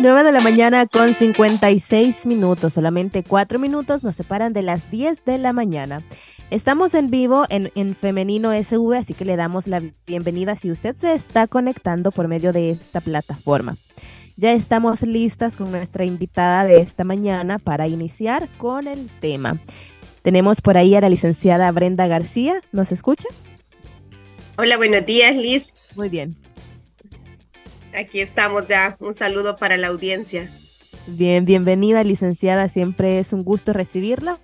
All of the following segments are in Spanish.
9 de la mañana con 56 minutos, solamente 4 minutos nos separan de las 10 de la mañana. Estamos en vivo en, en, Femenino SV, así que le damos la bienvenida si usted se está conectando por medio de esta plataforma. Ya estamos listas con nuestra invitada de esta mañana para iniciar con el tema. Tenemos por ahí a la licenciada Brenda García. ¿Nos escucha? Hola, buenos días, Liz. Muy bien. Aquí estamos ya. Un saludo para la audiencia. Bien, bienvenida, licenciada. Siempre es un gusto recibirla,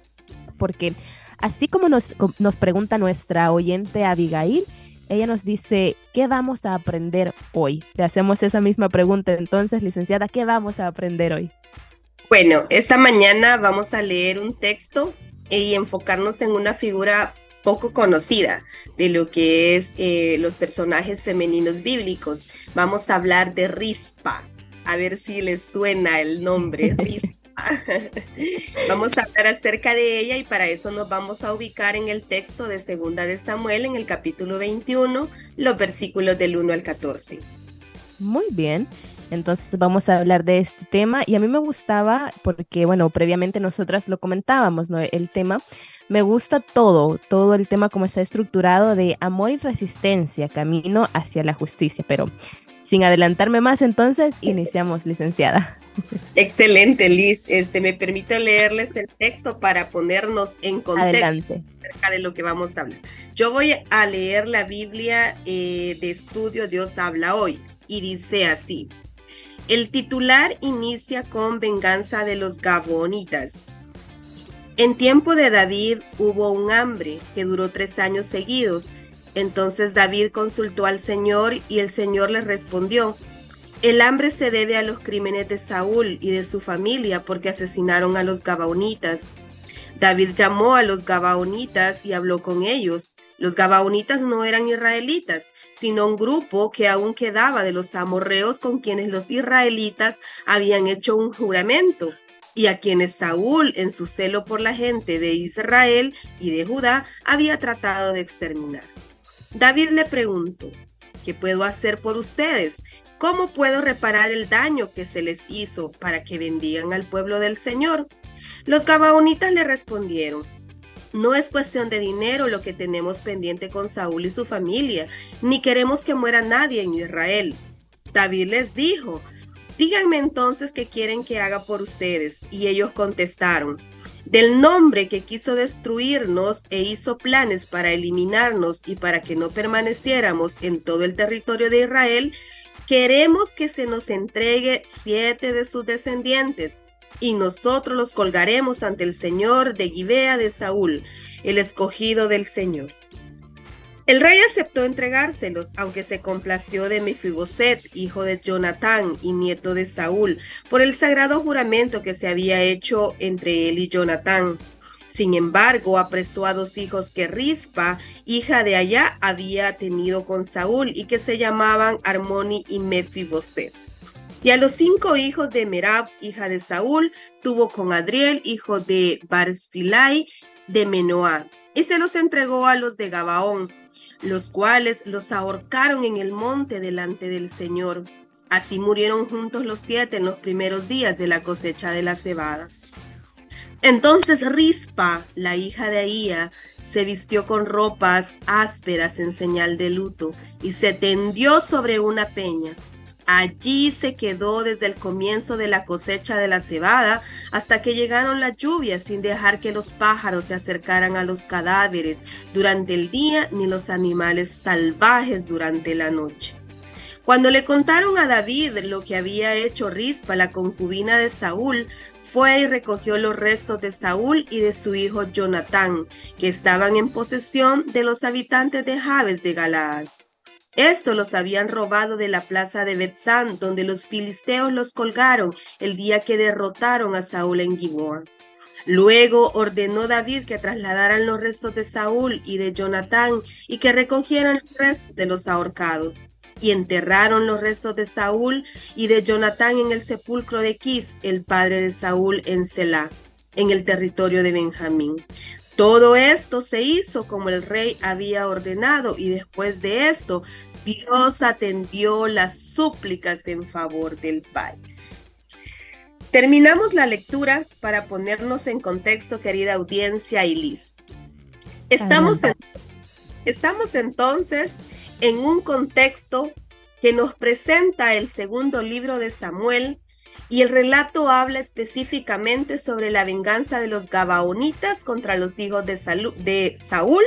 porque así como nos, nos pregunta nuestra oyente Abigail, ella nos dice, ¿qué vamos a aprender hoy? Le hacemos esa misma pregunta entonces, licenciada, ¿qué vamos a aprender hoy? Bueno, esta mañana vamos a leer un texto y enfocarnos en una figura poco conocida de lo que es eh, los personajes femeninos bíblicos. Vamos a hablar de Rispa, a ver si les suena el nombre, Rispa. vamos a hablar acerca de ella y para eso nos vamos a ubicar en el texto de Segunda de Samuel en el capítulo 21, los versículos del 1 al 14. Muy bien. Entonces vamos a hablar de este tema y a mí me gustaba porque, bueno, previamente nosotras lo comentábamos, ¿no? El tema, me gusta todo, todo el tema como está estructurado de amor y resistencia, camino hacia la justicia, pero sin adelantarme más, entonces iniciamos, licenciada. Excelente, Liz. Este, me permite leerles el texto para ponernos en contexto acerca de lo que vamos a hablar. Yo voy a leer la Biblia eh, de estudio Dios habla hoy y dice así. El titular inicia con venganza de los Gabonitas. En tiempo de David hubo un hambre que duró tres años seguidos. Entonces David consultó al Señor y el Señor le respondió, el hambre se debe a los crímenes de Saúl y de su familia porque asesinaron a los Gabaonitas. David llamó a los Gabaonitas y habló con ellos. Los Gabaonitas no eran israelitas, sino un grupo que aún quedaba de los amorreos con quienes los israelitas habían hecho un juramento y a quienes Saúl, en su celo por la gente de Israel y de Judá, había tratado de exterminar. David le preguntó, ¿qué puedo hacer por ustedes? ¿Cómo puedo reparar el daño que se les hizo para que bendigan al pueblo del Señor? Los Gabaonitas le respondieron, no es cuestión de dinero lo que tenemos pendiente con Saúl y su familia, ni queremos que muera nadie en Israel. David les dijo, díganme entonces qué quieren que haga por ustedes. Y ellos contestaron, del nombre que quiso destruirnos e hizo planes para eliminarnos y para que no permaneciéramos en todo el territorio de Israel, queremos que se nos entregue siete de sus descendientes y nosotros los colgaremos ante el Señor de Gibea de Saúl, el escogido del Señor. El rey aceptó entregárselos, aunque se complació de Mefiboset, hijo de Jonatán y nieto de Saúl, por el sagrado juramento que se había hecho entre él y Jonatán. Sin embargo, apresó a dos hijos que Rispa, hija de allá, había tenido con Saúl y que se llamaban Armoni y Mefiboset. Y a los cinco hijos de Merab, hija de Saúl, tuvo con Adriel, hijo de Barzilai de Menoá, y se los entregó a los de Gabaón, los cuales los ahorcaron en el monte delante del Señor. Así murieron juntos los siete en los primeros días de la cosecha de la cebada. Entonces Rispa, la hija de Aía, se vistió con ropas ásperas en señal de luto y se tendió sobre una peña. Allí se quedó desde el comienzo de la cosecha de la cebada hasta que llegaron las lluvias sin dejar que los pájaros se acercaran a los cadáveres durante el día ni los animales salvajes durante la noche. Cuando le contaron a David lo que había hecho Rispa, la concubina de Saúl, fue y recogió los restos de Saúl y de su hijo Jonatán, que estaban en posesión de los habitantes de Jabes de Galaad. Esto los habían robado de la plaza de Betzán, donde los filisteos los colgaron el día que derrotaron a Saúl en Giboa. Luego ordenó David que trasladaran los restos de Saúl y de Jonatán y que recogieran los restos de los ahorcados. Y enterraron los restos de Saúl y de Jonatán en el sepulcro de Quis, el padre de Saúl en Selah, en el territorio de Benjamín. Todo esto se hizo como el rey había ordenado y después de esto Dios atendió las súplicas en favor del país. Terminamos la lectura para ponernos en contexto, querida audiencia y Liz. Estamos, estamos entonces en un contexto que nos presenta el segundo libro de Samuel y el relato habla específicamente sobre la venganza de los Gabaonitas contra los hijos de, Saúl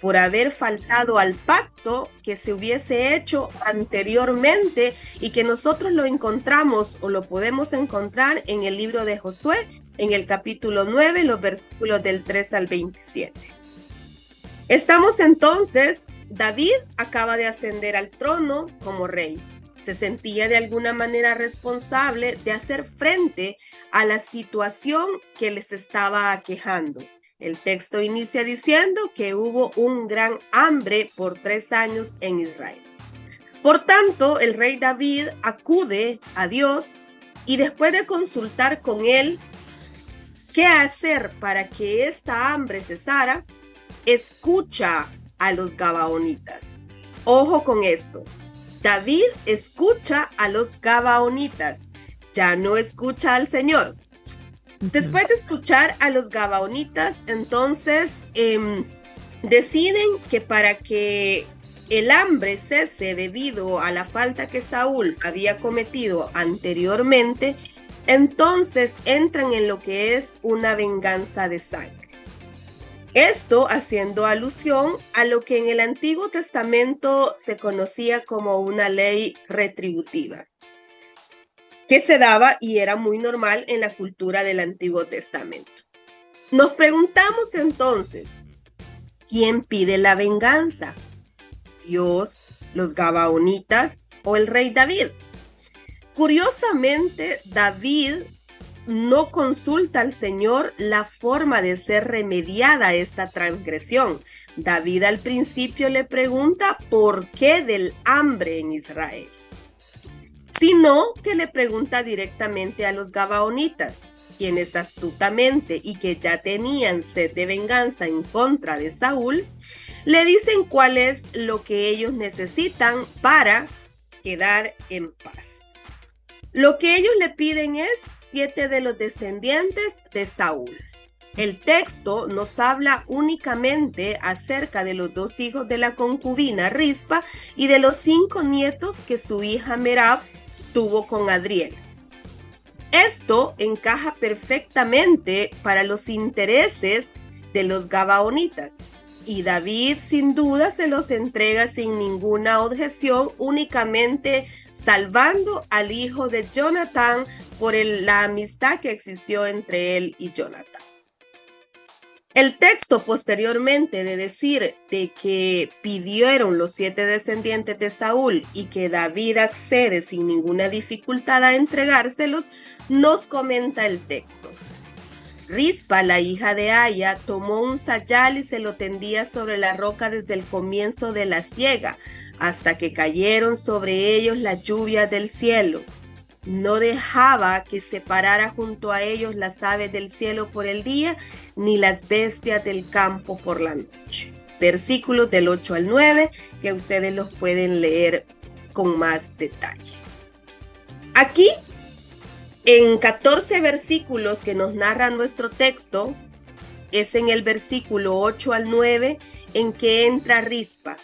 por haber faltado al pacto que se hubiese hecho anteriormente y que nosotros lo encontramos o lo podemos encontrar en el libro de Josué, en el capítulo 9, los versículos del 3 al 27. Estamos entonces, David acaba de ascender al trono como rey. Se sentía de alguna manera responsable de hacer frente a la situación que les estaba aquejando el texto inicia diciendo que hubo un gran hambre por tres años en Israel. Por tanto, el rey David acude a Dios y después de consultar con él qué hacer para que esta hambre cesara, escucha a los gabaonitas. Ojo con esto. David escucha a los gabaonitas, ya no escucha al Señor. Después de escuchar a los Gabaonitas, entonces em, deciden que para que el hambre cese debido a la falta que Saúl había cometido anteriormente, entonces entran en lo que es una venganza de sangre. Esto haciendo alusión a lo que en el Antiguo Testamento se conocía como una ley retributiva que se daba y era muy normal en la cultura del Antiguo Testamento. Nos preguntamos entonces, ¿quién pide la venganza? ¿Dios, los Gabaonitas o el rey David? Curiosamente, David no consulta al Señor la forma de ser remediada esta transgresión. David al principio le pregunta por qué del hambre en Israel sino que le pregunta directamente a los Gabaonitas, quienes astutamente y que ya tenían sed de venganza en contra de Saúl, le dicen cuál es lo que ellos necesitan para quedar en paz. Lo que ellos le piden es siete de los descendientes de Saúl. El texto nos habla únicamente acerca de los dos hijos de la concubina Rispa y de los cinco nietos que su hija Merab tuvo con Adriel. Esto encaja perfectamente para los intereses de los Gabaonitas y David sin duda se los entrega sin ninguna objeción, únicamente salvando al hijo de Jonathan por la amistad que existió entre él y Jonathan. El texto posteriormente de decir de que pidieron los siete descendientes de Saúl y que David accede sin ninguna dificultad a entregárselos, nos comenta el texto. Rispa, la hija de Aya, tomó un sayal y se lo tendía sobre la roca desde el comienzo de la siega, hasta que cayeron sobre ellos las lluvias del cielo no dejaba que se parara junto a ellos las aves del cielo por el día, ni las bestias del campo por la noche. Versículos del 8 al 9 que ustedes los pueden leer con más detalle. Aquí, en 14 versículos que nos narra nuestro texto, es en el versículo 8 al 9 en que entra Rispa,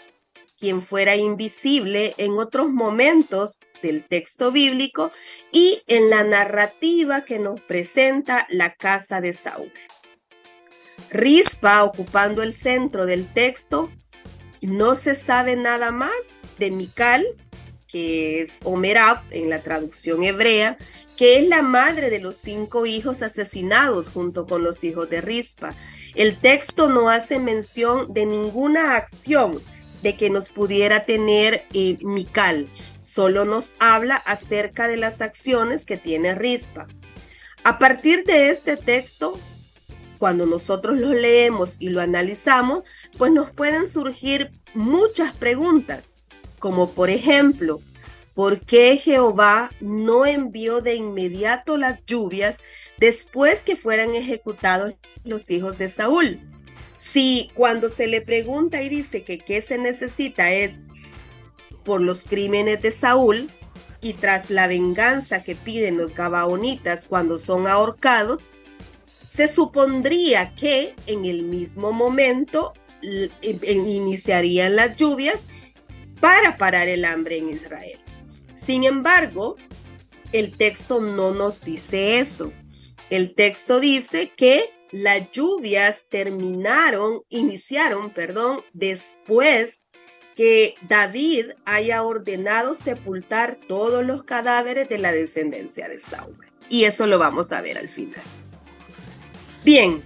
quien fuera invisible en otros momentos del texto bíblico y en la narrativa que nos presenta la casa de Saúl. Rispa ocupando el centro del texto, no se sabe nada más de Mical, que es Omerab en la traducción hebrea, que es la madre de los cinco hijos asesinados junto con los hijos de Rispa. El texto no hace mención de ninguna acción de que nos pudiera tener eh, Mical. Solo nos habla acerca de las acciones que tiene Rispa. A partir de este texto, cuando nosotros lo leemos y lo analizamos, pues nos pueden surgir muchas preguntas, como por ejemplo, ¿por qué Jehová no envió de inmediato las lluvias después que fueran ejecutados los hijos de Saúl? Si cuando se le pregunta y dice que qué se necesita es por los crímenes de Saúl, y tras la venganza que piden los gabaonitas cuando son ahorcados, se supondría que en el mismo momento iniciarían las lluvias para parar el hambre en Israel. Sin embargo, el texto no nos dice eso. El texto dice que las lluvias terminaron, iniciaron, perdón, después que David haya ordenado sepultar todos los cadáveres de la descendencia de Saúl. Y eso lo vamos a ver al final. Bien,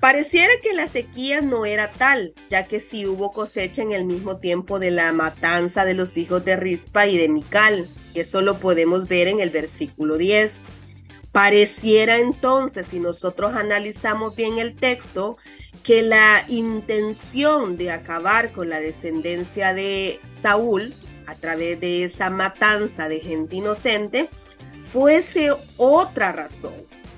pareciera que la sequía no era tal, ya que sí hubo cosecha en el mismo tiempo de la matanza de los hijos de Rispa y de Mical. Eso lo podemos ver en el versículo 10. Pareciera entonces, si nosotros analizamos bien el texto, que la intención de acabar con la descendencia de Saúl a través de esa matanza de gente inocente fuese otra razón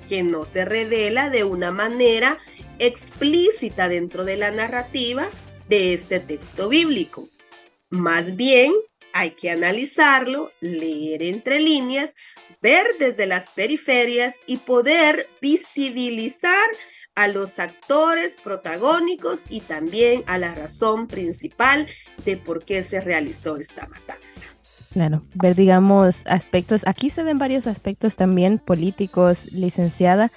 que no se revela de una manera explícita dentro de la narrativa de este texto bíblico. Más bien, hay que analizarlo, leer entre líneas, ver desde las periferias y poder visibilizar a los actores protagónicos y también a la razón principal de por qué se realizó esta matanza. Claro, ver, digamos, aspectos, aquí se ven varios aspectos también políticos, licenciada,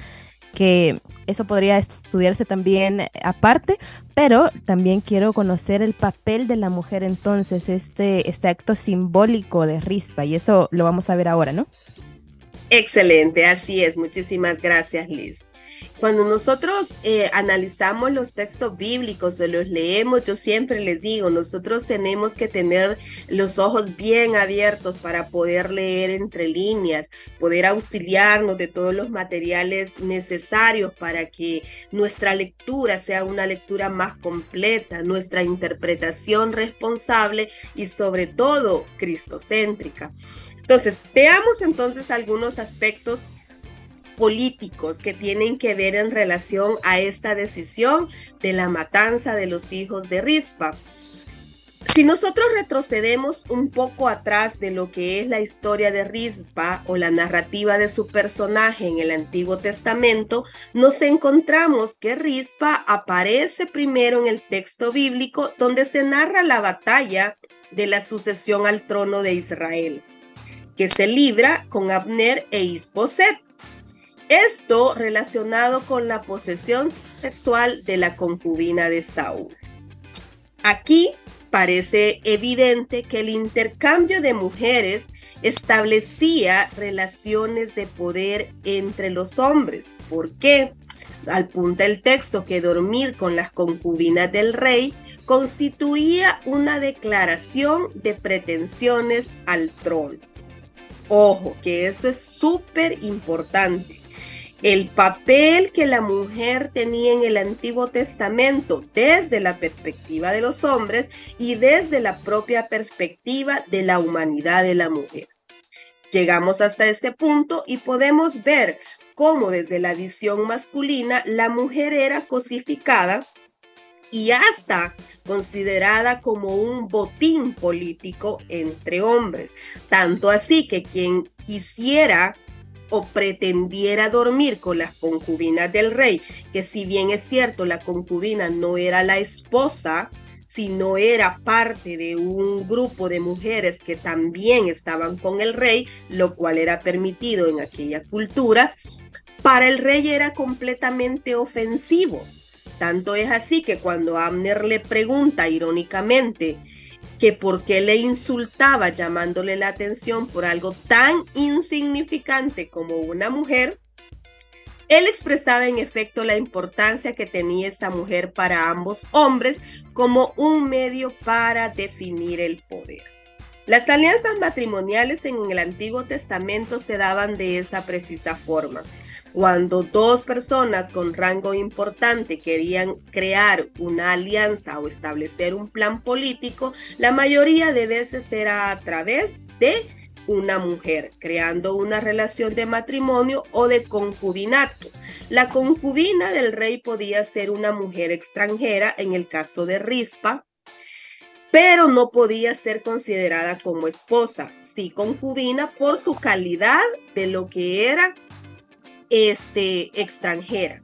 que eso podría estudiarse también aparte, pero también quiero conocer el papel de la mujer entonces, este, este acto simbólico de Rispa, y eso lo vamos a ver ahora, ¿no? Excelente, así es. Muchísimas gracias, Liz. Cuando nosotros eh, analizamos los textos bíblicos o los leemos, yo siempre les digo, nosotros tenemos que tener los ojos bien abiertos para poder leer entre líneas, poder auxiliarnos de todos los materiales necesarios para que nuestra lectura sea una lectura más completa, nuestra interpretación responsable y sobre todo cristocéntrica. Entonces, veamos entonces algunos aspectos políticos que tienen que ver en relación a esta decisión de la matanza de los hijos de Rispa. Si nosotros retrocedemos un poco atrás de lo que es la historia de Rispa o la narrativa de su personaje en el Antiguo Testamento, nos encontramos que Rispa aparece primero en el texto bíblico donde se narra la batalla de la sucesión al trono de Israel, que se libra con Abner e Isboset. Esto relacionado con la posesión sexual de la concubina de Saúl. Aquí parece evidente que el intercambio de mujeres establecía relaciones de poder entre los hombres. ¿Por qué? Apunta el texto que dormir con las concubinas del rey constituía una declaración de pretensiones al trono. Ojo, que esto es súper importante el papel que la mujer tenía en el Antiguo Testamento desde la perspectiva de los hombres y desde la propia perspectiva de la humanidad de la mujer. Llegamos hasta este punto y podemos ver cómo desde la visión masculina la mujer era cosificada y hasta considerada como un botín político entre hombres. Tanto así que quien quisiera o pretendiera dormir con las concubinas del rey, que si bien es cierto, la concubina no era la esposa, sino era parte de un grupo de mujeres que también estaban con el rey, lo cual era permitido en aquella cultura, para el rey era completamente ofensivo. Tanto es así que cuando Abner le pregunta irónicamente, que por qué le insultaba llamándole la atención por algo tan insignificante como una mujer, él expresaba en efecto la importancia que tenía esa mujer para ambos hombres como un medio para definir el poder. Las alianzas matrimoniales en el Antiguo Testamento se daban de esa precisa forma. Cuando dos personas con rango importante querían crear una alianza o establecer un plan político, la mayoría de veces era a través de una mujer, creando una relación de matrimonio o de concubinato. La concubina del rey podía ser una mujer extranjera, en el caso de Rispa, pero no podía ser considerada como esposa, sí concubina por su calidad de lo que era este, extranjera.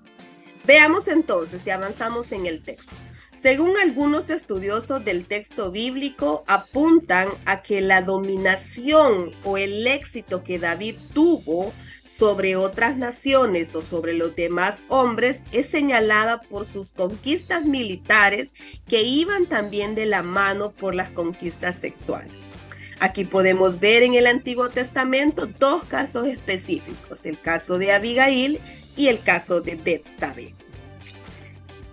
Veamos entonces si avanzamos en el texto. Según algunos estudiosos del texto bíblico, apuntan a que la dominación o el éxito que David tuvo sobre otras naciones o sobre los demás hombres es señalada por sus conquistas militares que iban también de la mano por las conquistas sexuales. Aquí podemos ver en el Antiguo Testamento dos casos específicos, el caso de Abigail y el caso de Betsabé.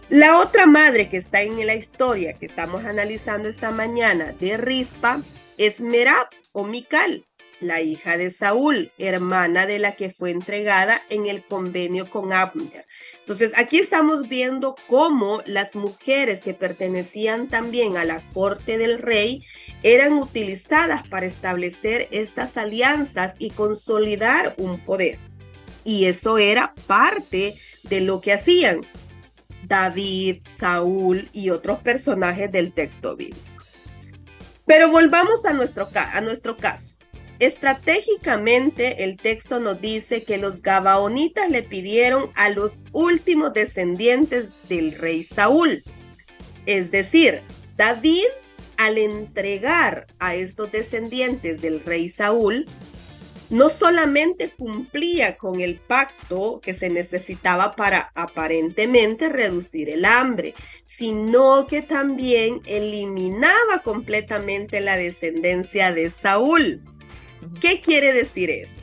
La otra madre que está en la historia que estamos analizando esta mañana de Rispa es Merab o Mical, la hija de Saúl, hermana de la que fue entregada en el convenio con Abner. Entonces, aquí estamos viendo cómo las mujeres que pertenecían también a la corte del rey eran utilizadas para establecer estas alianzas y consolidar un poder. Y eso era parte de lo que hacían. David, Saúl y otros personajes del texto bíblico. Pero volvamos a nuestro, a nuestro caso. Estratégicamente, el texto nos dice que los gabaonitas le pidieron a los últimos descendientes del rey Saúl. Es decir, David, al entregar a estos descendientes del rey Saúl, no solamente cumplía con el pacto que se necesitaba para aparentemente reducir el hambre, sino que también eliminaba completamente la descendencia de Saúl. ¿Qué quiere decir esto?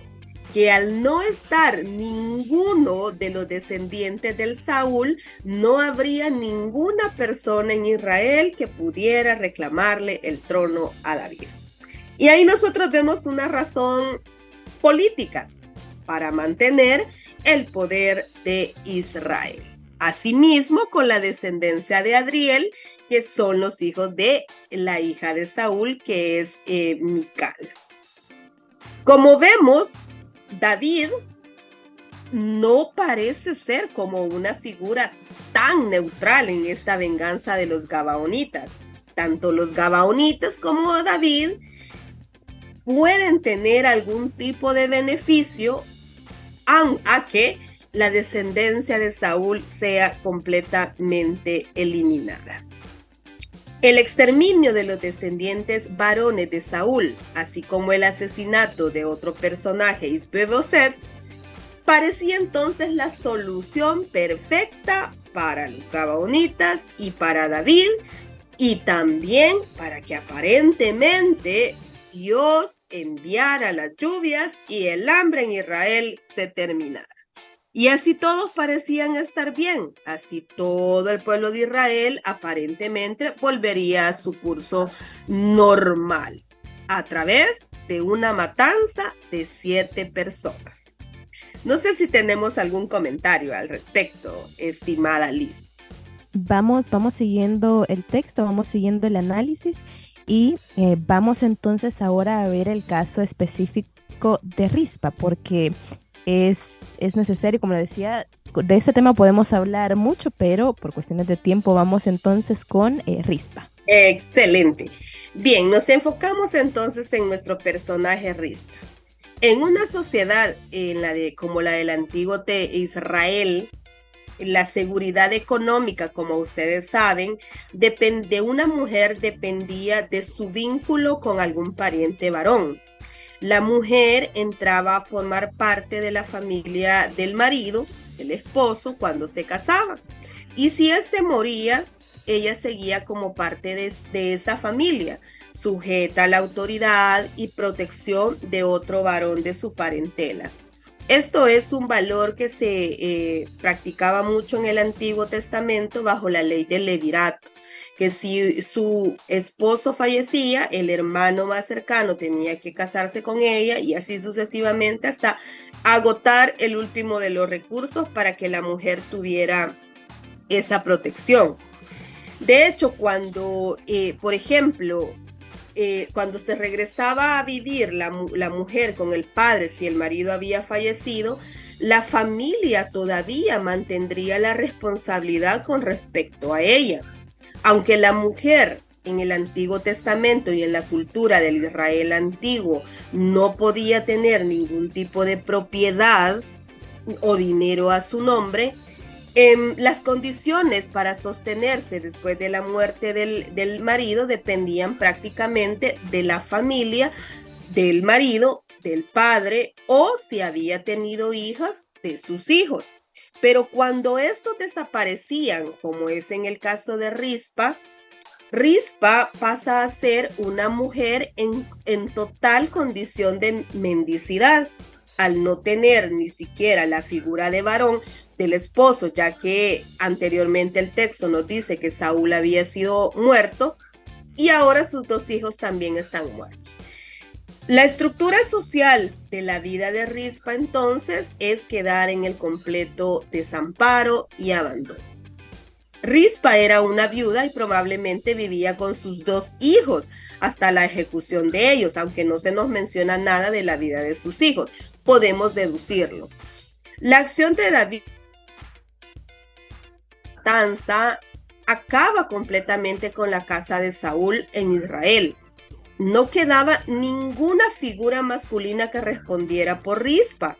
que al no estar ninguno de los descendientes del Saúl, no habría ninguna persona en Israel que pudiera reclamarle el trono a David. Y ahí nosotros vemos una razón política para mantener el poder de Israel. Asimismo, con la descendencia de Adriel, que son los hijos de la hija de Saúl, que es eh, Mical. Como vemos, David no parece ser como una figura tan neutral en esta venganza de los Gabaonitas. Tanto los Gabaonitas como David pueden tener algún tipo de beneficio a que la descendencia de Saúl sea completamente eliminada. El exterminio de los descendientes varones de Saúl, así como el asesinato de otro personaje, Isbeboset, parecía entonces la solución perfecta para los gabaonitas y para David, y también para que aparentemente Dios enviara las lluvias y el hambre en Israel se terminara. Y así todos parecían estar bien, así todo el pueblo de Israel aparentemente volvería a su curso normal a través de una matanza de siete personas. No sé si tenemos algún comentario al respecto, estimada Liz. Vamos, vamos siguiendo el texto, vamos siguiendo el análisis y eh, vamos entonces ahora a ver el caso específico de Rispa, porque es, es necesario, como decía, de este tema podemos hablar mucho, pero por cuestiones de tiempo vamos entonces con eh, Rispa. Excelente. Bien, nos enfocamos entonces en nuestro personaje Rispa. En una sociedad en la de, como la del antiguo de Israel, la seguridad económica, como ustedes saben, de una mujer dependía de su vínculo con algún pariente varón. La mujer entraba a formar parte de la familia del marido, el esposo, cuando se casaba. Y si éste moría, ella seguía como parte de, de, esa familia, sujeta a la autoridad y protección de otro varón de su parentela. Esto es un valor que se eh, practicaba mucho en el Antiguo Testamento bajo la ley del levirato, que si su esposo fallecía, el hermano más cercano tenía que casarse con ella y así sucesivamente hasta agotar el último de los recursos para que la mujer tuviera esa protección. De hecho, cuando, eh, por ejemplo, eh, cuando se regresaba a vivir la, la mujer con el padre, si el marido había fallecido, la familia todavía mantendría la responsabilidad con respecto a ella. Aunque la mujer en el Antiguo Testamento y en la cultura del Israel antiguo no podía tener ningún tipo de propiedad o dinero a su nombre, em, las condiciones para sostenerse después de la muerte del, marido dependían prácticamente de la familia del marido, del padre o si había tenido hijas, de sus hijos. Pero cuando estos desaparecían, como es en el caso de Rispa, Rispa pasa a ser una mujer en total condición de mendicidad al no tener ni siquiera la figura de varón del esposo, ya que anteriormente el texto nos dice que Saúl había sido muerto y ahora sus dos hijos también están muertos. La estructura social de la vida de Rispa entonces es quedar en el completo desamparo y abandono. Rispa era una viuda y probablemente vivía con sus dos hijos hasta la ejecución de ellos, aunque no se nos menciona nada de la vida de sus hijos. Podemos deducirlo. La acción de David acaba completamente con la casa de Saúl en Israel. No quedaba ninguna figura masculina que respondiera por Rispa.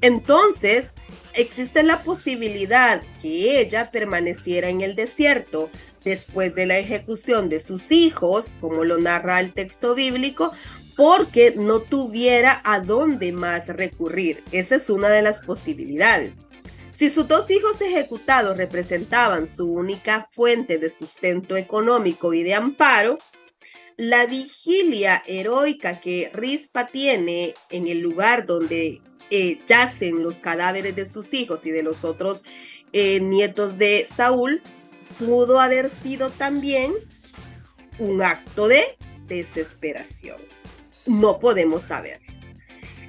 Entonces, existe la posibilidad que ella permaneciera en el desierto después de la ejecución de sus hijos, como lo narra el texto bíblico, porque no tuviera a dónde más recurrir. Esa es una de las posibilidades. Si sus dos hijos ejecutados representaban su única fuente de sustento económico y de amparo, la vigilia heroica que Rispa tiene en el lugar donde eh, yacen los cadáveres de sus hijos y de los otros eh, nietos de Saúl, pudo haber sido también un acto de desesperación. No podemos saber.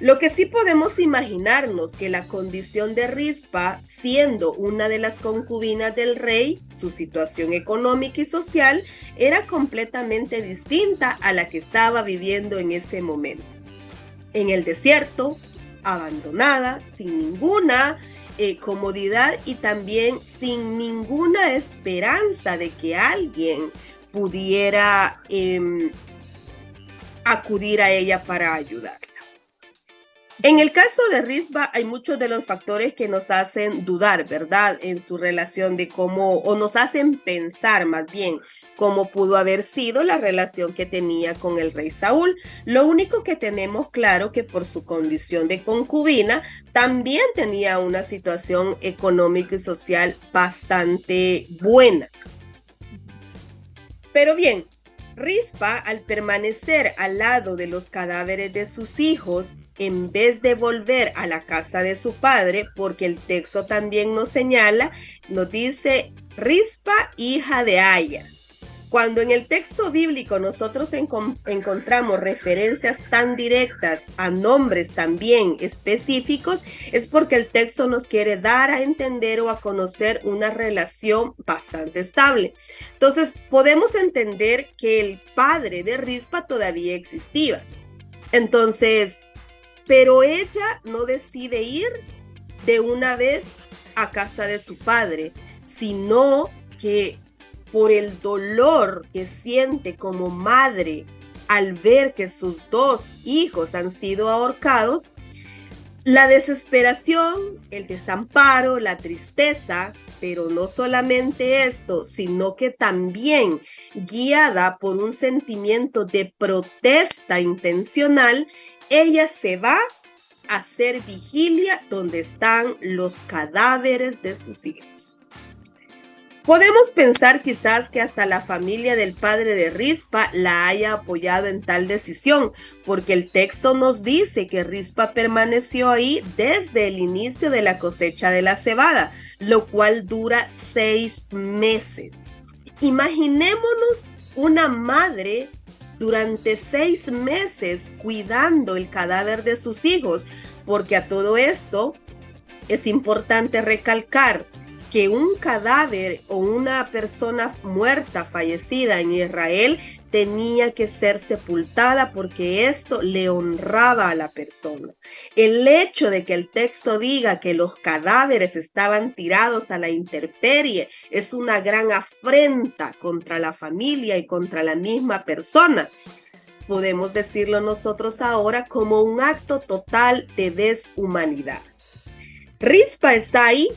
Lo que sí podemos imaginarnos que la condición de Rispa, siendo una de las concubinas del rey, su situación económica y social era completamente distinta a la que estaba viviendo en ese momento. En el desierto, abandonada, sin ninguna eh, comodidad y también sin ninguna esperanza de que alguien pudiera em, acudir a ella para ayudarla. En el caso de Risba hay muchos de los factores que nos hacen dudar, ¿verdad? En su relación de cómo, o nos hacen pensar más bien cómo pudo haber sido la relación que tenía con el rey Saúl. Lo único que tenemos claro que por su condición de concubina también tenía una situación económica y social bastante buena. Pero bien, Rispa, al permanecer al lado de los cadáveres de sus hijos, en vez de volver a la casa de su padre, porque el texto también nos señala, nos dice Rispa, hija de Aya. Cuando en el texto bíblico nosotros encontramos referencias tan directas a nombres también específicos, es porque el texto nos quiere dar a entender o a conocer una relación bastante estable. Entonces, podemos entender que el padre de Rispa todavía existía. Entonces, pero ella no decide ir de una vez a casa de su padre, sino que por el dolor que siente como madre al ver que sus dos hijos han sido ahorcados, la desesperación, el desamparo, la tristeza, pero no solamente esto, sino que también guiada por un sentimiento de protesta intencional, ella se va a hacer vigilia donde están los cadáveres de sus hijos. Podemos pensar quizás que hasta la familia del padre de Rispa la haya apoyado en tal decisión, porque el texto nos dice que Rispa permaneció ahí desde el inicio de la cosecha de la cebada, lo cual dura seis meses. Imaginémonos una madre durante seis meses cuidando el cadáver de sus hijos, porque a todo esto es importante recalcar que un cadáver o una persona muerta, fallecida en Israel, tenía que ser sepultada porque esto le honraba a la persona. El hecho de que el texto diga que los cadáveres estaban tirados a la intemperie es una gran afrenta contra la familia y contra la misma persona. Podemos decirlo nosotros ahora como un acto total de deshumanidad. Rispa está ahí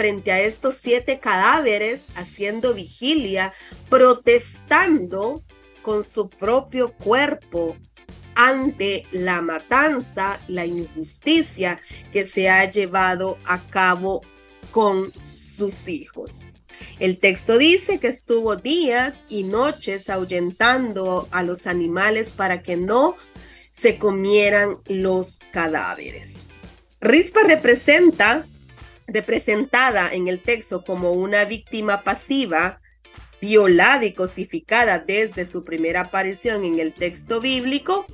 frente a estos siete cadáveres haciendo vigilia, protestando con su propio cuerpo ante la matanza, la injusticia que se ha llevado a cabo con sus hijos. El texto dice que estuvo días y noches ahuyentando a los animales para que no se comieran los cadáveres. Rispa representa, representada en el texto como una víctima pasiva, violada y cosificada desde su primera aparición en el texto bíblico,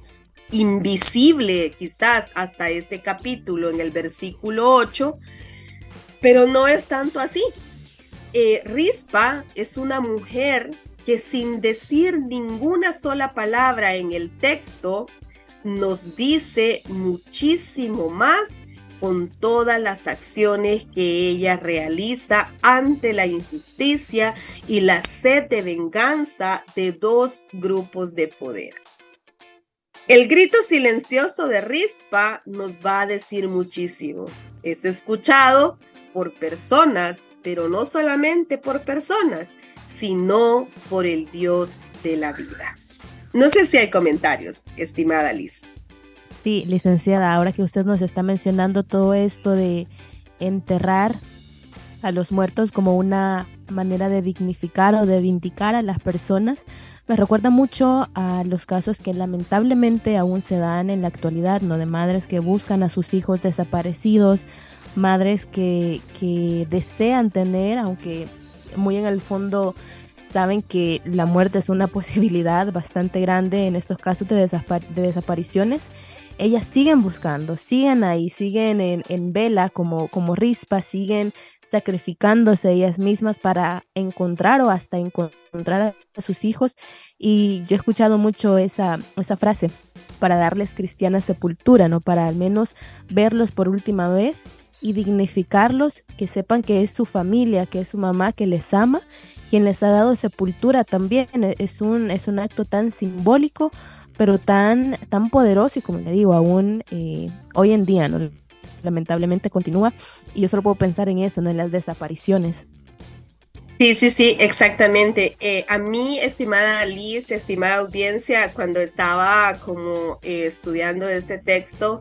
invisible quizás hasta este capítulo en el versículo 8, pero no es tanto así. Eh, Rispa es una mujer que sin decir ninguna sola palabra en el texto, nos dice muchísimo más con todas las acciones que ella realiza ante la injusticia y la sed de venganza de dos grupos de poder. El grito silencioso de Rispa nos va a decir muchísimo. Es escuchado por personas, pero no solamente por personas, sino por el Dios de la vida. No sé si hay comentarios, estimada Liz. Sí, licenciada, ahora que usted nos está mencionando todo esto de enterrar a los muertos como una manera de dignificar o de vindicar a las personas, me recuerda mucho a los casos que lamentablemente aún se dan en la actualidad, ¿no? De madres que buscan a sus hijos desaparecidos, madres que, que desean tener, aunque muy en el fondo saben que la muerte es una posibilidad bastante grande en estos casos de, de desapariciones ellas siguen buscando, siguen ahí, siguen en, vela como, como rispa, siguen sacrificándose ellas mismas para encontrar o hasta encontrar a sus hijos. Y yo he escuchado mucho esa, esa frase, para darles cristiana sepultura, ¿no? Para al menos verlos por última vez y dignificarlos, que sepan que es su familia, que es su mamá, que les ama, quien les ha dado sepultura también. Es un, es un acto tan simbólico pero tan, tan poderoso y como le digo, aún eh, hoy en día, ¿no? lamentablemente continúa y yo solo puedo pensar en eso, ¿no? en las desapariciones. Sí, sí, sí, exactamente. Eh, a mí, estimada Liz, estimada audiencia, cuando estaba como eh, estudiando este texto,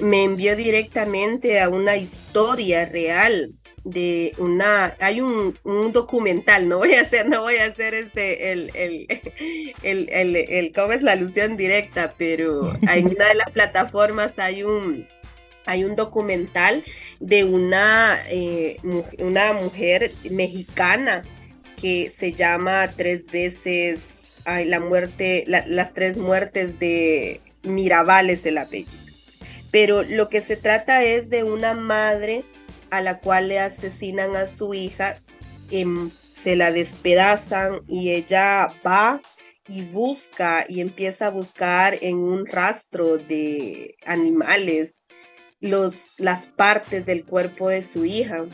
me envió directamente a una historia real de una, hay un, documental, no voy a hacer, no voy a hacer este, el, el, el, el, ¿cómo es la alusión directa? Pero en una de las plataformas hay un, hay un documental de una, eh, una mujer mexicana que se llama tres veces, ay, la muerte, las tres muertes de Mirabal es el apellido. Pero lo que se trata es de una madre a la cual le asesinan a su hija, em, se la despedazan y ella va y busca y empieza a buscar en un rastro de animales los, las partes del cuerpo de su hija.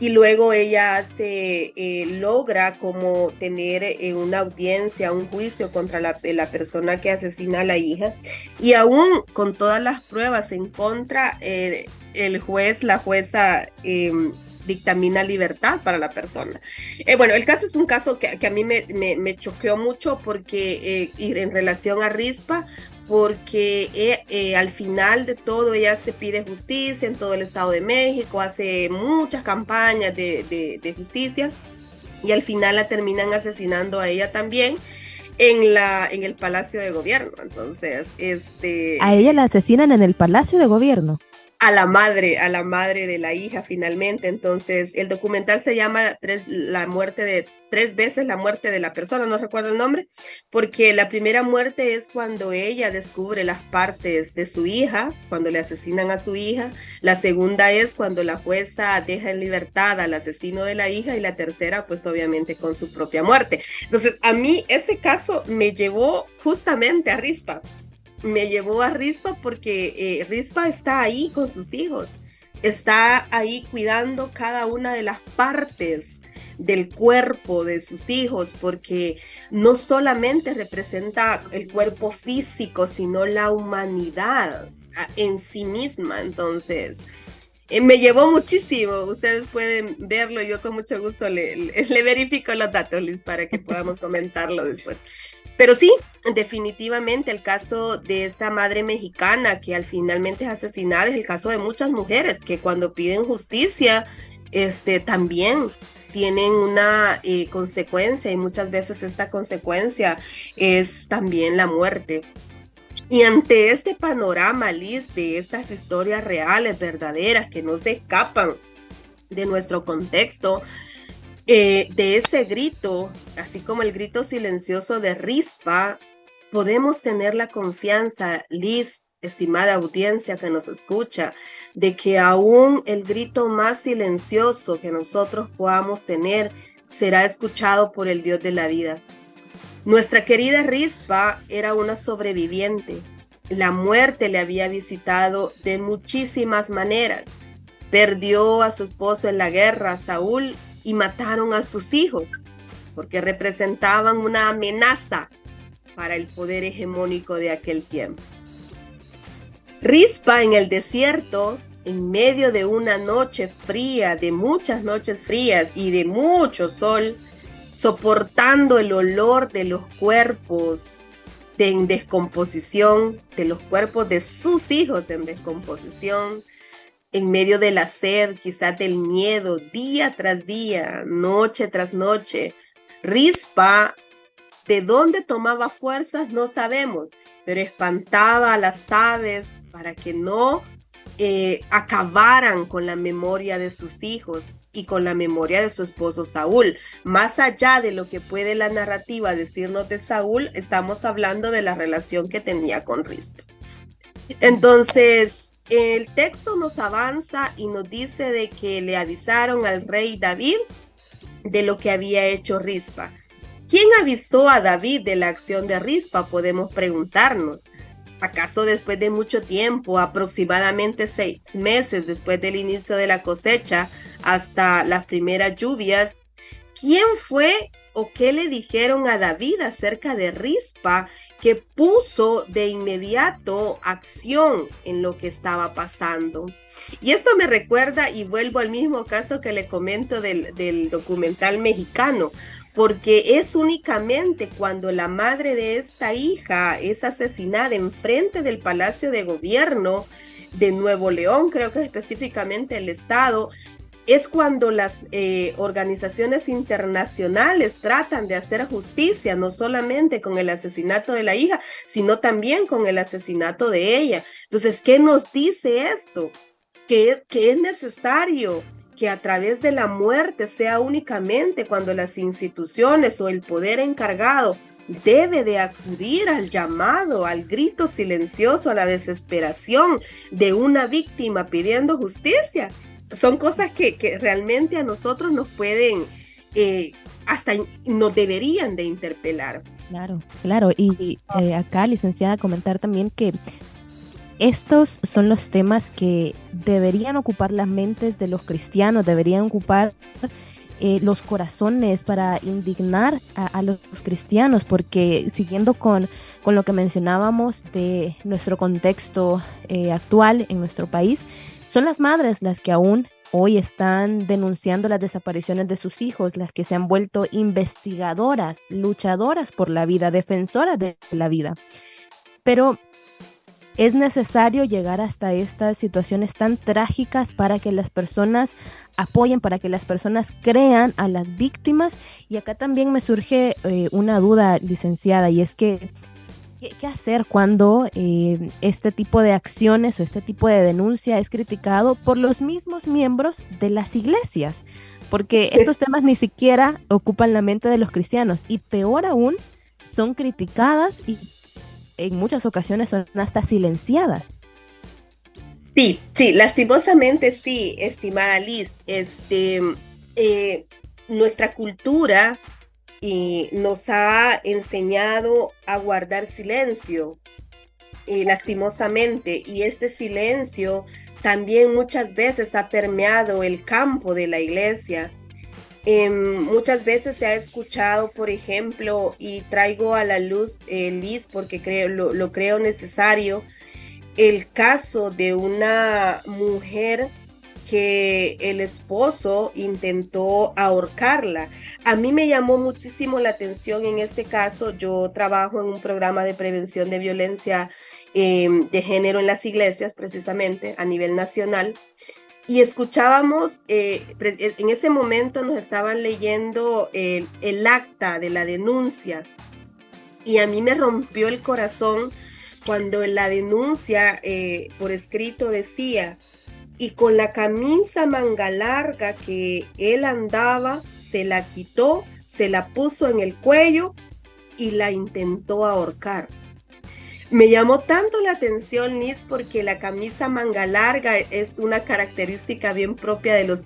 Y luego ella hace, eh, logra como tener eh, una audiencia, un juicio contra la, la, persona que asesina a la hija. Y aún con todas las pruebas en contra, eh, el juez, la jueza em, dictamina libertad para la persona. Eh, bueno, el caso es un caso que, a mí me, me, choqueó mucho porque eh, en relación a Rispa, porque eh, al final de todo ella se pide justicia en todo el Estado de México, hace muchas campañas de, de justicia y al final la terminan asesinando a ella también en la en el Palacio de Gobierno. Entonces, este a ella la asesinan en el Palacio de Gobierno. A la madre, a la madre de la hija finalmente. Entonces, el documental se llama tres, La muerte de tres veces la muerte de la persona, no recuerdo el nombre, porque la primera muerte es cuando ella descubre las partes de su hija, cuando le asesinan a su hija. La segunda es cuando la jueza deja en libertad al asesino de la hija y la tercera, pues obviamente con su propia muerte. Entonces, a mí ese caso me llevó justamente a Rispa. Me llevó a Rispa porque eh, Rispa está ahí con sus hijos está ahí cuidando cada una de las partes del cuerpo de sus hijos, porque no solamente representa el cuerpo físico, sino la humanidad en sí misma. Entonces, eh, me llevó muchísimo. Ustedes pueden verlo. Yo con mucho gusto le, le verifico los datos, Liz, para que podamos comentarlo después. Pero sí, definitivamente el caso de esta madre mexicana que al finalmente es asesinada es el caso de muchas mujeres que cuando piden justicia, este también tienen una eh, consecuencia y muchas veces esta consecuencia es también la muerte. Y ante este panorama, Liz, de estas historias reales, verdaderas, que no se escapan de nuestro contexto, eh, de ese grito, así como el grito silencioso de Rispa, podemos tener la confianza, Liz, estimada audiencia que nos escucha, de que aún el grito más silencioso que nosotros podamos tener será escuchado por el Dios de la vida. Nuestra querida Rispa era una sobreviviente. La muerte le había visitado de muchísimas maneras. Perdió a su esposo en la guerra, Saúl, y mataron a sus hijos porque representaban una amenaza para el poder hegemónico de aquel tiempo. Rispa en el desierto, en medio de una noche fría, de muchas noches frías y de mucho sol, soportando el olor de los cuerpos en descomposición, de los cuerpos de sus hijos en descomposición, en medio de la sed, quizás del miedo, día tras día, noche tras noche. Rispa, de dónde tomaba fuerzas no sabemos, pero espantaba a las aves para que no eh, acabaran con la memoria de sus hijos y con la memoria de su esposo Saúl. Más allá de lo que puede la narrativa decirnos de Saúl, estamos hablando de la relación que tenía con Rispa. Entonces, el texto nos avanza y nos dice de que le avisaron al rey David de lo que había hecho Rispa. ¿Quién avisó a David de la acción de Rispa? Podemos preguntarnos. ¿Acaso después de mucho tiempo, aproximadamente seis meses después del inicio de la cosecha hasta las primeras lluvias, quién fue o qué le dijeron a David acerca de Rispa que puso de inmediato acción en lo que estaba pasando. Y esto me recuerda y vuelvo al mismo caso que le comento del, documental mexicano, porque es únicamente cuando la madre de esta hija es asesinada enfrente del Palacio de Gobierno de Nuevo León, creo que específicamente el estado, es cuando las eh, organizaciones internacionales tratan de hacer justicia, no solamente con el asesinato de la hija, sino también con el asesinato de ella. Entonces, ¿qué nos dice esto? Que, que es necesario que a través de la muerte sea únicamente cuando las instituciones o el poder encargado debe de acudir al llamado, al grito silencioso, a la desesperación de una víctima pidiendo justicia son cosas que, realmente a nosotros nos pueden, eh, hasta nos deberían de interpelar. Claro, claro. Y eh, acá, licenciada, comentar también que estos son los temas que deberían ocupar las mentes de los cristianos, deberían ocupar eh, los corazones para indignar a, los cristianos, porque siguiendo con, con, lo que mencionábamos de nuestro contexto actual en nuestro país, son las madres las que aún hoy están denunciando las desapariciones de sus hijos, las que se han vuelto investigadoras, luchadoras por la vida, defensoras de la vida. Pero es necesario llegar hasta estas situaciones tan trágicas para que las personas apoyen, para que las personas crean a las víctimas. Y acá también me surge eh, una duda, licenciada, y es que ¿Qué, hacer cuando eh, este tipo de acciones o este tipo de denuncia es criticado por los mismos miembros de las iglesias? Porque estos temas ni siquiera ocupan la mente de los cristianos y peor aún, son criticadas y en muchas ocasiones son hasta silenciadas. Sí, sí, lastimosamente sí, estimada Liz. Este, eh, nuestra cultura y nos ha enseñado a guardar silencio, y lastimosamente, y este silencio también muchas veces ha permeado el campo de la iglesia. Em, muchas veces se ha escuchado, por ejemplo, y traigo a la luz, eh, Liz, porque creo, lo creo necesario, el caso de una mujer que el esposo intentó ahorcarla. A mí me llamó muchísimo la atención en este caso. Yo trabajo en un programa de prevención de violencia em, de género en las iglesias, precisamente a nivel nacional. Y escuchábamos, eh, en ese momento nos estaban leyendo el, acta de la denuncia y a mí me rompió el corazón cuando la denuncia eh, por escrito decía, y con la camisa manga larga que él andaba, se la quitó, se la puso en el cuello y la intentó ahorcar. Me llamó tanto la atención, Nis, porque la camisa manga larga es una característica bien propia de los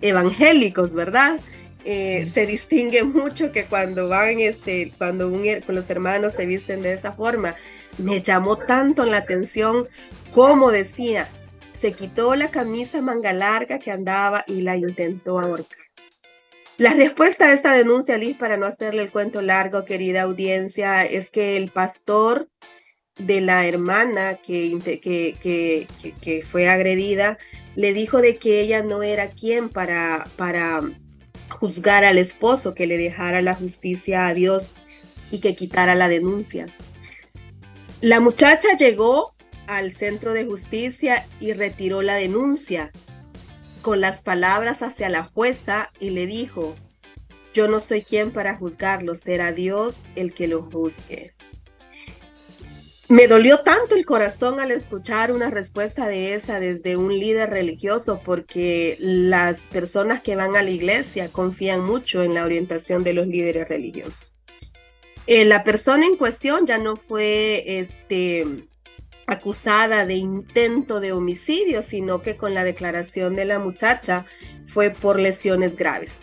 evangélicos, ¿verdad? Eh, se distingue mucho que cuando van, este, cuando un, los hermanos se visten de esa forma. Me llamó tanto la atención como decía, se quitó la camisa manga larga que andaba y la intentó ahorcar. La respuesta a esta denuncia, Liz, para no hacerle el cuento largo, querida audiencia, es que el pastor de la hermana que, fue agredida le dijo de que ella no era quien para, para juzgar al esposo, que le dejara la justicia a Dios y que quitara la denuncia. La muchacha llegó al centro de justicia y retiró la denuncia con las palabras hacia la jueza y le dijo, yo no soy quien para juzgarlo, será Dios el que lo juzgue. Me dolió tanto el corazón al escuchar una respuesta de esa desde un líder religioso porque las personas que van a la iglesia confían mucho en la orientación de los líderes religiosos. Eh, la persona en cuestión ya no fue este, acusada de intento de homicidio, sino que con la declaración de la muchacha fue por lesiones graves.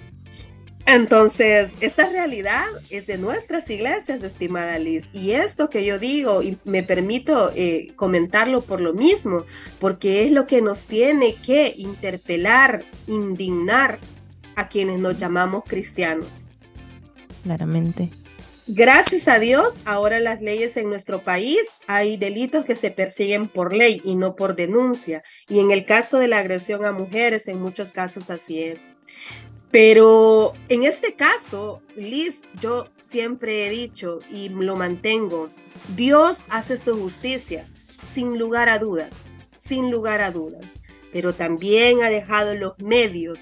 Entonces, esta realidad es de nuestras iglesias, estimada Liz, y esto que yo digo, y me permito eh, comentarlo por lo mismo, porque es lo que nos tiene que interpelar, indignar a quienes nos llamamos cristianos. Claramente. Gracias a Dios, ahora las leyes en nuestro país hay delitos que se persiguen por ley y no por denuncia. Y en el caso de la agresión a mujeres, en muchos casos así es. Pero en este caso, Liz, yo siempre he dicho y lo mantengo, Dios hace su justicia sin lugar a dudas, sin lugar a dudas. Pero también ha dejado los medios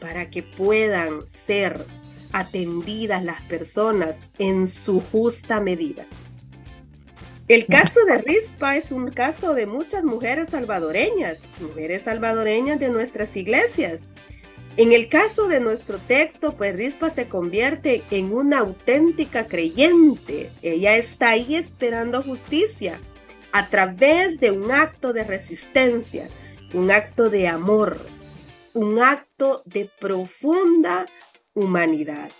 para que puedan ser atendidas las personas en su justa medida. El caso de Rispa es un caso de muchas mujeres salvadoreñas, mujeres salvadoreñas de nuestras iglesias. En el caso de nuestro texto, pues Rispa se convierte en una auténtica creyente. Ella está ahí esperando justicia a través de un acto de resistencia, un acto de amor, un acto de profunda humanidad.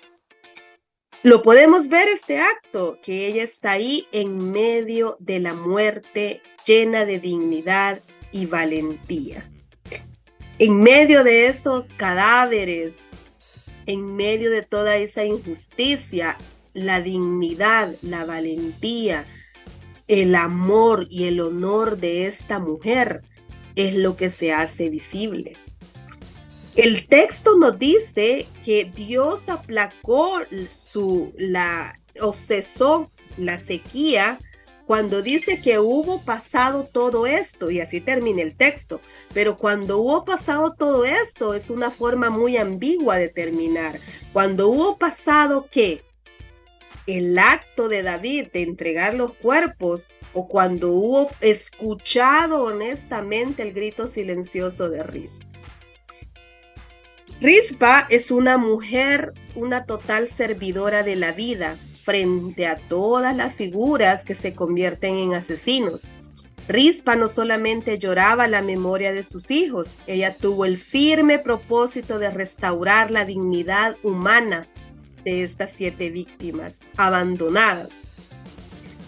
Lo podemos ver este acto, que ella está ahí en medio de la muerte llena de dignidad y valentía. En medio de esos cadáveres, en medio de toda esa injusticia, la dignidad, la valentía, el amor y el honor de esta mujer es lo que se hace visible. El texto nos dice que Dios aplacó su, la, o cesó la sequía cuando dice que hubo pasado todo esto, y así termina el texto, pero cuando hubo pasado todo esto es una forma muy ambigua de terminar. Cuando hubo pasado qué? el acto de David de entregar los cuerpos o cuando hubo escuchado honestamente el grito silencioso de Riz. Rispa es una mujer, una total servidora de la vida frente a todas las figuras que se convierten en asesinos. Rispa no solamente lloraba la memoria de sus hijos, ella tuvo el firme propósito de restaurar la dignidad humana de estas siete víctimas abandonadas.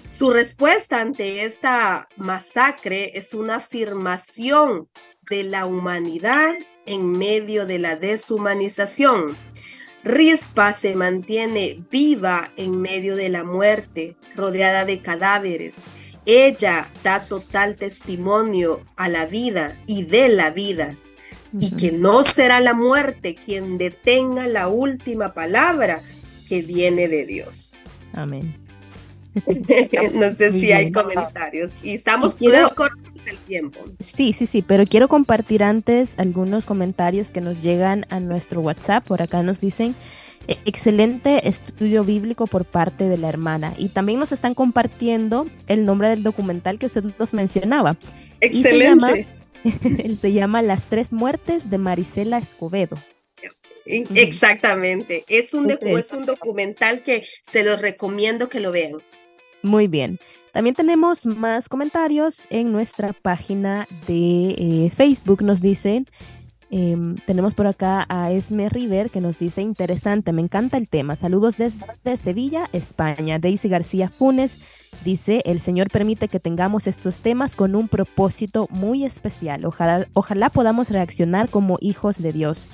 Su respuesta ante esta masacre es una afirmación de la humanidad en medio de la deshumanización. Rispa se mantiene viva en medio de la muerte, rodeada de cadáveres. Ella da total testimonio a la vida y de la vida, y que no será la muerte quien detenga la última palabra que viene de Dios. Amén. no sé si hay comentarios. Y estamos con el tiempo. Sí, sí, sí, pero quiero compartir antes algunos comentarios que nos llegan a nuestro WhatsApp. Por acá nos dicen, e-, excelente estudio bíblico por parte de la hermana. Y también nos están compartiendo el nombre del documental que usted nos mencionaba. Excelente. se llama Las tres muertes de Marisela Escobedo. Exactamente. Es un, es un documental que se los recomiendo que lo vean. Muy bien. También tenemos más comentarios en nuestra página de eh, Facebook. Nos dicen, em, tenemos por acá a Esme River que nos dice, interesante, me encanta el tema. Saludos desde Sevilla, España. Daisy García Funes dice, el Señor permite que tengamos estos temas con un propósito muy especial. Ojalá, ojalá podamos reaccionar como hijos de Dios.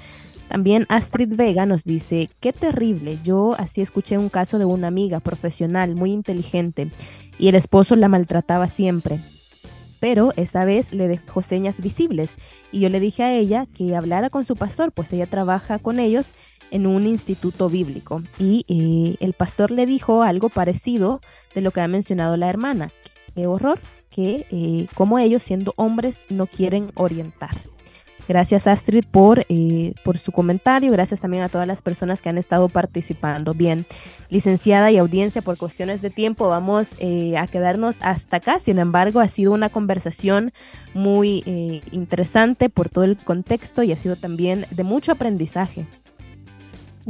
También Astrid Vega nos dice, qué terrible, yo así escuché un caso de una amiga profesional muy inteligente y el esposo la maltrataba siempre. Pero esa vez le dejó señas visibles y yo le dije a ella que hablara con su pastor, pues ella trabaja con ellos en un instituto bíblico. Y eh, el pastor le dijo algo parecido de lo que ha mencionado la hermana. Qué horror que eh, como ellos siendo hombres no quieren orientar. Gracias Astrid por, eh, por su comentario, gracias también a todas las personas que han estado participando. Bien, licenciada y audiencia, por cuestiones de tiempo vamos eh, a quedarnos hasta acá. Sin embargo, ha sido una conversación muy eh, interesante por todo el contexto y ha sido también de mucho aprendizaje.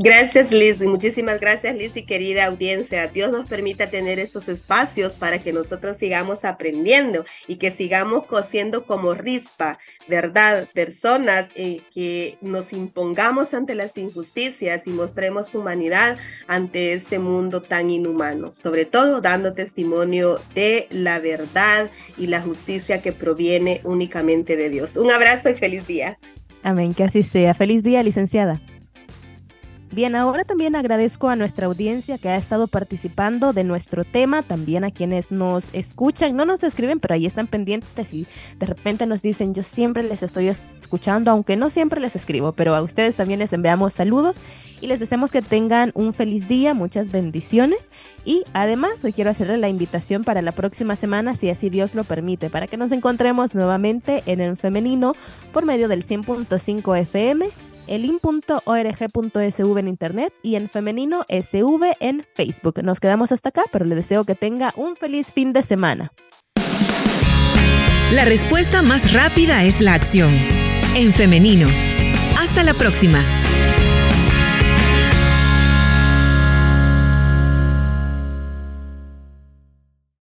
Gracias Liz, muchísimas gracias Liz y querida audiencia. Dios nos permita tener estos espacios para que nosotros sigamos aprendiendo y que sigamos cosiendo como rispa, ¿verdad? Personas eh, que nos impongamos ante las injusticias y mostremos humanidad ante este mundo tan inhumano, sobre todo dando testimonio de la verdad y la justicia que proviene únicamente de Dios. Un abrazo y feliz día. Amén, que así sea. Feliz día, licenciada. Bien, ahora también agradezco a nuestra audiencia que ha estado participando de nuestro tema, también a quienes nos escuchan, no nos escriben, pero ahí están pendientes y de repente nos dicen, yo siempre les estoy escuchando, aunque no siempre les escribo, pero a ustedes también les enviamos saludos y les deseamos que tengan un feliz día, muchas bendiciones y además hoy quiero hacerle la invitación para la próxima semana, si así Dios lo permite, para que nos encontremos nuevamente en el femenino por medio del 100.5 FM elin.org.sv en internet y en femenino SV en Facebook. Nos quedamos hasta acá, pero le deseo que tenga un feliz fin de semana. La respuesta más rápida es la acción. En femenino. Hasta la próxima.